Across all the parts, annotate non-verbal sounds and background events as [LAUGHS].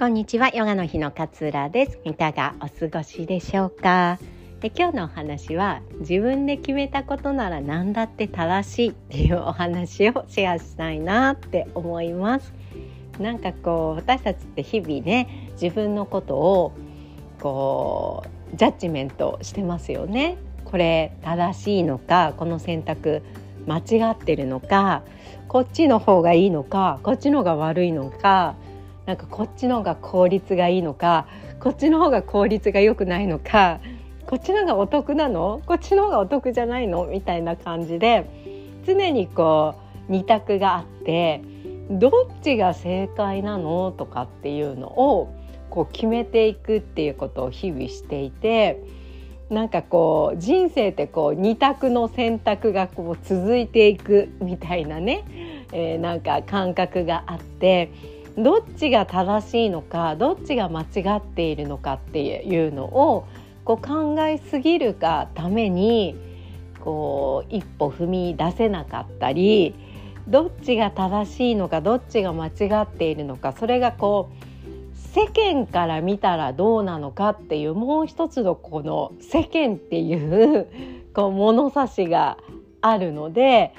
こんにちは。ヨガの日の勝浦です。いかがお過ごしでしょうか？で今日のお話は自分で決めたことなら何だって正しいっていうお話をシェアしたいなって思います。なんかこう私たちって日々ね自分のことをこうジャッジメントしてますよね。これ正しいのかこの選択間違ってるのかこっちの方がいいのかこっちの方が悪いのかなんかこっちの方が効率がいいのかこっちの方が効率が良くないのかこっちの方がお得なの？こっちの方がお得じゃないの？みたいな感じで常にこう二択があってどっちが正解なの？とかっていうのをこう決めていくっていうことを日々していてなんかこう人生ってこう二択の選択がこう続いていくみたいなね、えー、なんか感覚があってどっちが正しいのかどっちが間違っているのかっていうのをこう考えすぎるがためにこう一歩踏み出せなかったりどっちが正しいのかどっちが間違っているのかそれがこう世間から見たらどうなのかっていうもう一つのこの世間っていうこう物差しがあるので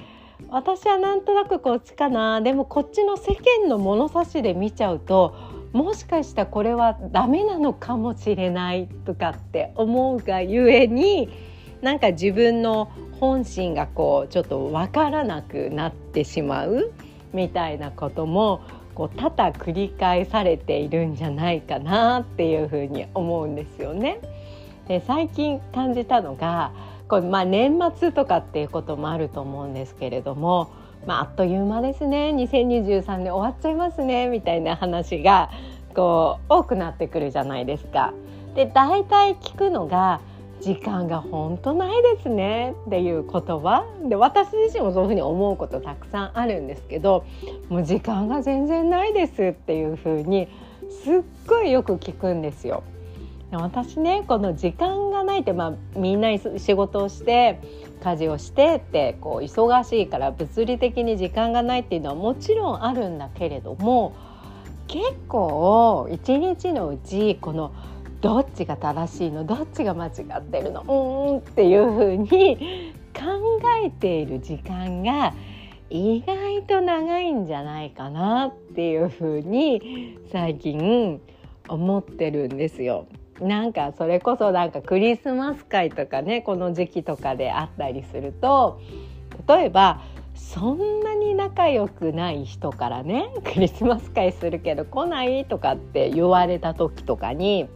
私はなんとなくこっちかなでもこっちの世間の物差しで見ちゃうともしかしたらこれはダメなのかもしれないとかって思うがゆえになんか自分の本心がこうちょっと分からなくなってしまうみたいなこともこう多々繰り返されているんじゃないかなっていうふうに思うんですよね。で最近感じたのがこれまあ年末とかっていうこともあると思うんですけれども、まあ、あっという間ですね2023年終わっちゃいますねみたいな話がこう多くなってくるじゃないですか。で大体聞くのが時間が本当ないですねっていう言葉で私自身もそういうふうに思うことたくさんあるんですけどもう時間が全然ないですっていうふうにすっごいよく聞くんですよ。私ねこの時間がないって、まあ、みんな仕事をして家事をしてってこう忙しいから物理的に時間がないっていうのはもちろんあるんだけれども結構一日のうちこのどっちが正しいのどっちが間違ってるのうんっていうふうに考えている時間が意外と長いんじゃないかなっていうふうに最近思ってるんですよ。なんかそれこそなんかクリスマス会とかねこの時期とかであったりすると例えばそんなに仲良くない人からね [LAUGHS] クリスマス会するけど来ないとかって言われた時とかに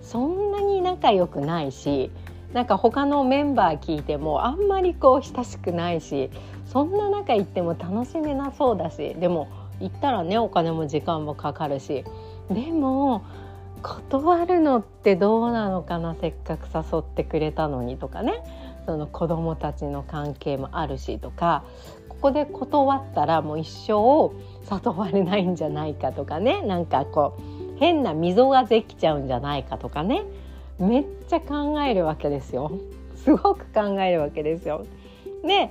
そんなに仲良くないしなんか他のメンバー聞いてもあんまりこう親しくないしそんな仲行っても楽しめなそうだしでも行ったらねお金も時間もかかるしでも断るのってどうなのかなせっかく誘ってくれたのにとかね。その子供たちの関係もあるしとか。ここで断ったらもう一生誘われないんじゃないかとかね。なんかこう変な溝ができちゃうんじゃないかとかね。めっちゃ考えるわけですよ。すごく考えるわけですよ。で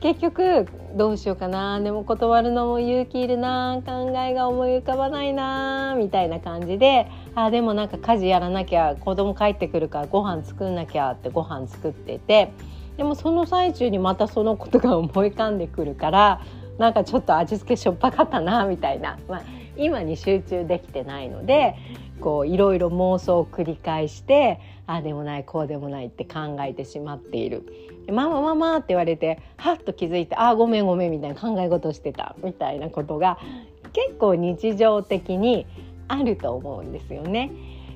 結局どうしようかな。でも断るのも勇気いるな。考えが思い浮かばないな。みたいな感じで。あでもなんか家事やらなきゃ子供帰ってくるからご飯作んなきゃってご飯作ってて。でもその最中にまたそのことが思い浮かんでくるからなんかちょっと味付けしょっぱかったなみたいな、まあ、今に集中できてないのでこういろいろ妄想を繰り返してああでもないこうでもないって考えてしまっている。ママママって言われてはっと気づいてああごめんごめんみたいな考え事してたみたいなことが結構日常的にあると思うんですよね。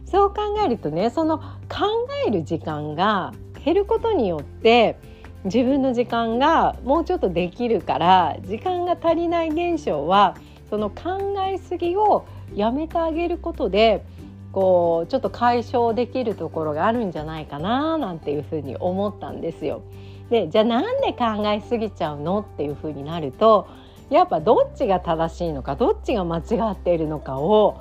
そう考えるとねその考える時間が減ることによって自分の時間がもうちょっとできるから時間が足りない現象はその考えすぎをやめてあげることでこうちょっと解消できるところがあるんじゃないかななんていうふうに思ったんですよ。でじゃあなんで考えすぎちゃうのっていうふうになるとやっぱどっちが正しいのかどっちが間違っているのかを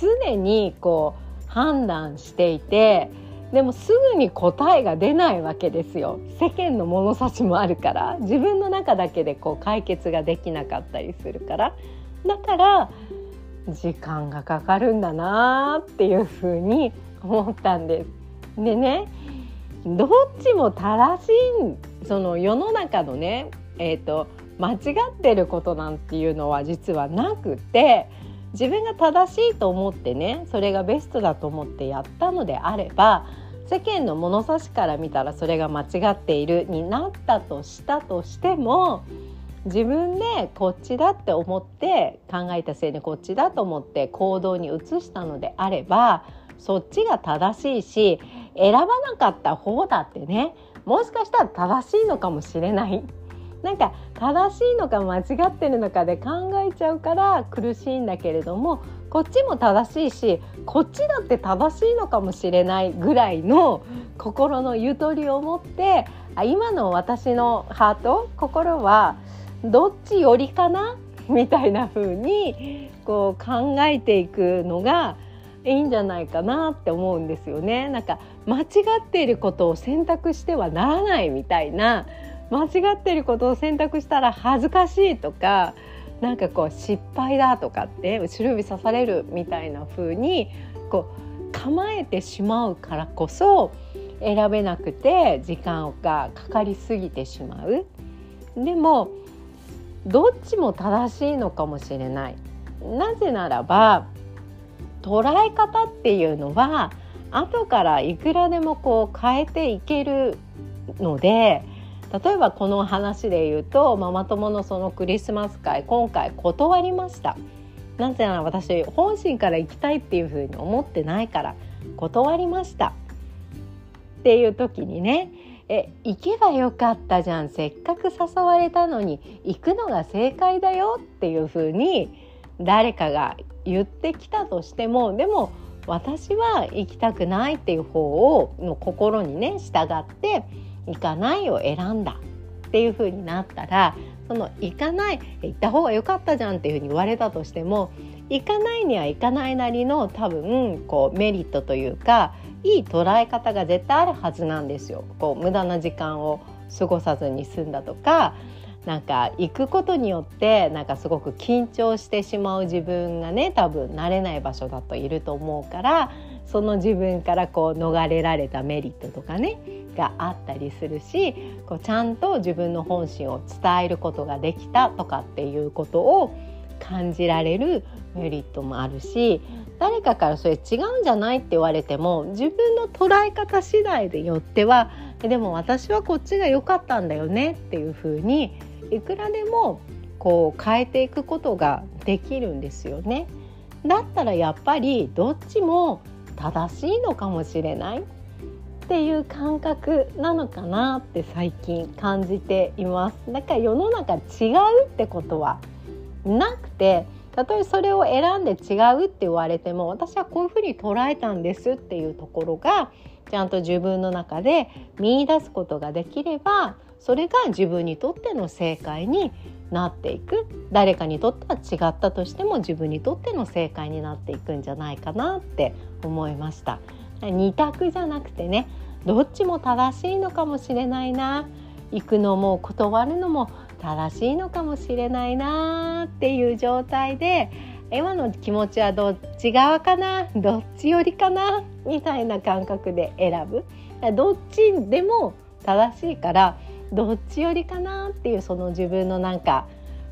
常にこう判断していてでもすぐに答えが出ないわけですよ世間の物差しもあるから自分の中だけでこう解決ができなかったりするからだから時間がかかるんだなっていうふうに思ったんです。でねどっちも正しいその世の中のね、えーと、間違ってることなんていうのは実はなくて自分が正しいと思ってねそれがベストだと思ってやったのであれば世間の物差しから見たらそれが間違っているになったとしたとしても自分でこっちだって思って考えたせいでこっちだと思って行動に移したのであればそっちが正しいし選ばなかった方だってねもしかしたら正しいのかもしれない。なんか正しいのか間違ってるのかで考えちゃうから苦しいんだけれどもこっちも正しいしこっちだって正しいのかもしれないぐらいの心のゆとりを持ってあ今の私のハート心はどっちよりかな？[LAUGHS] みたいな風にこう考えていくのがいいんじゃないかなって思うんですよね。なんか間違っていることを選択してはならないみたいな間違っていることを選択したら恥ずかしいとかなんかこう失敗だとかって後ろ指刺されるみたいな風にこう構えてしまうからこそ選べなくて時間がかかりすぎてしまう。でもどっちも正しいのかもしれない。なぜならば捉え方っていうのは後からいくらでもこう変えていけるので例えばこの話で言うとママ友のそのクリスマス会今回断りましたなぜなら私本心から行きたいっていうふうに思ってないから断りましたっていう時にねえ行けばよかったじゃん。せっかく誘われたのに行くのが正解だよっていうふうに誰かが言ってきたとしてもでも私は行きたくないっていう方をの心にね従って行かないを選んだ。っていう風になったらその行かない行った方が良かったじゃんっていう風に言われたとしても行かないには行かないなりの多分こうメリットというかいい捉え方が絶対あるはずなんですよ。こう無駄な時間を過ごさずに済んだとかなんか行くことによってなんかすごく緊張してしまう自分がね多分慣れない場所だといると思うからその自分からこう逃れられたメリットとかねがあったりするしこうちゃんと自分の本心を伝えることができたとかっていうことを感じられるメリットもあるし誰かからそれ違うんじゃないって言われても自分の捉え方次第でよってはでも私はこっちが良かったんだよねっていうふうにいくらでもこう変えていくことができるんですよね。だったらやっぱりどっちも正しいのかもしれないっていう感覚なのかなって最近感じています。だから世の中違うってことはなくてたとえそれを選んで違うって言われても私はこういうふうに捉えたんですっていうところがちゃんと自分の中で見出すことができればそれが自分にとっての正解になっていく。誰かにとっては違ったとしても自分にとっての正解になっていくんじゃないかなって思いました。二択じゃなくてねどっちも正しいのかもしれないな。行くのも断るのも正しいのかもしれないなっていう状態で今の気持ちはどっち側かな？どっち寄りかな？みたいな感覚で選ぶ。どっちでも正しいからどっち寄りかなっていうその自分のなんか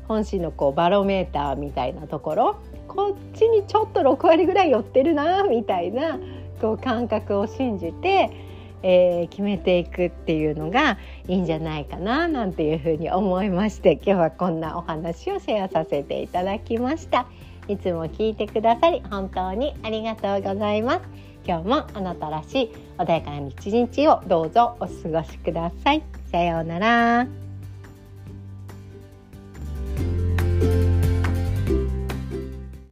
本心のこうバロメーターみたいなところ。こっちにちょっと6割ぐらい寄ってるなみたいなこう感覚を信じて、えー、決めていくっていうのがいいんじゃないかななんていうふうに思いまして今日はこんなお話をシェアさせていただきました。いつも聞いてくださり本当にありがとうございます。今日もあなたらしい穏やかな一日をどうぞお過ごしください。さようなら。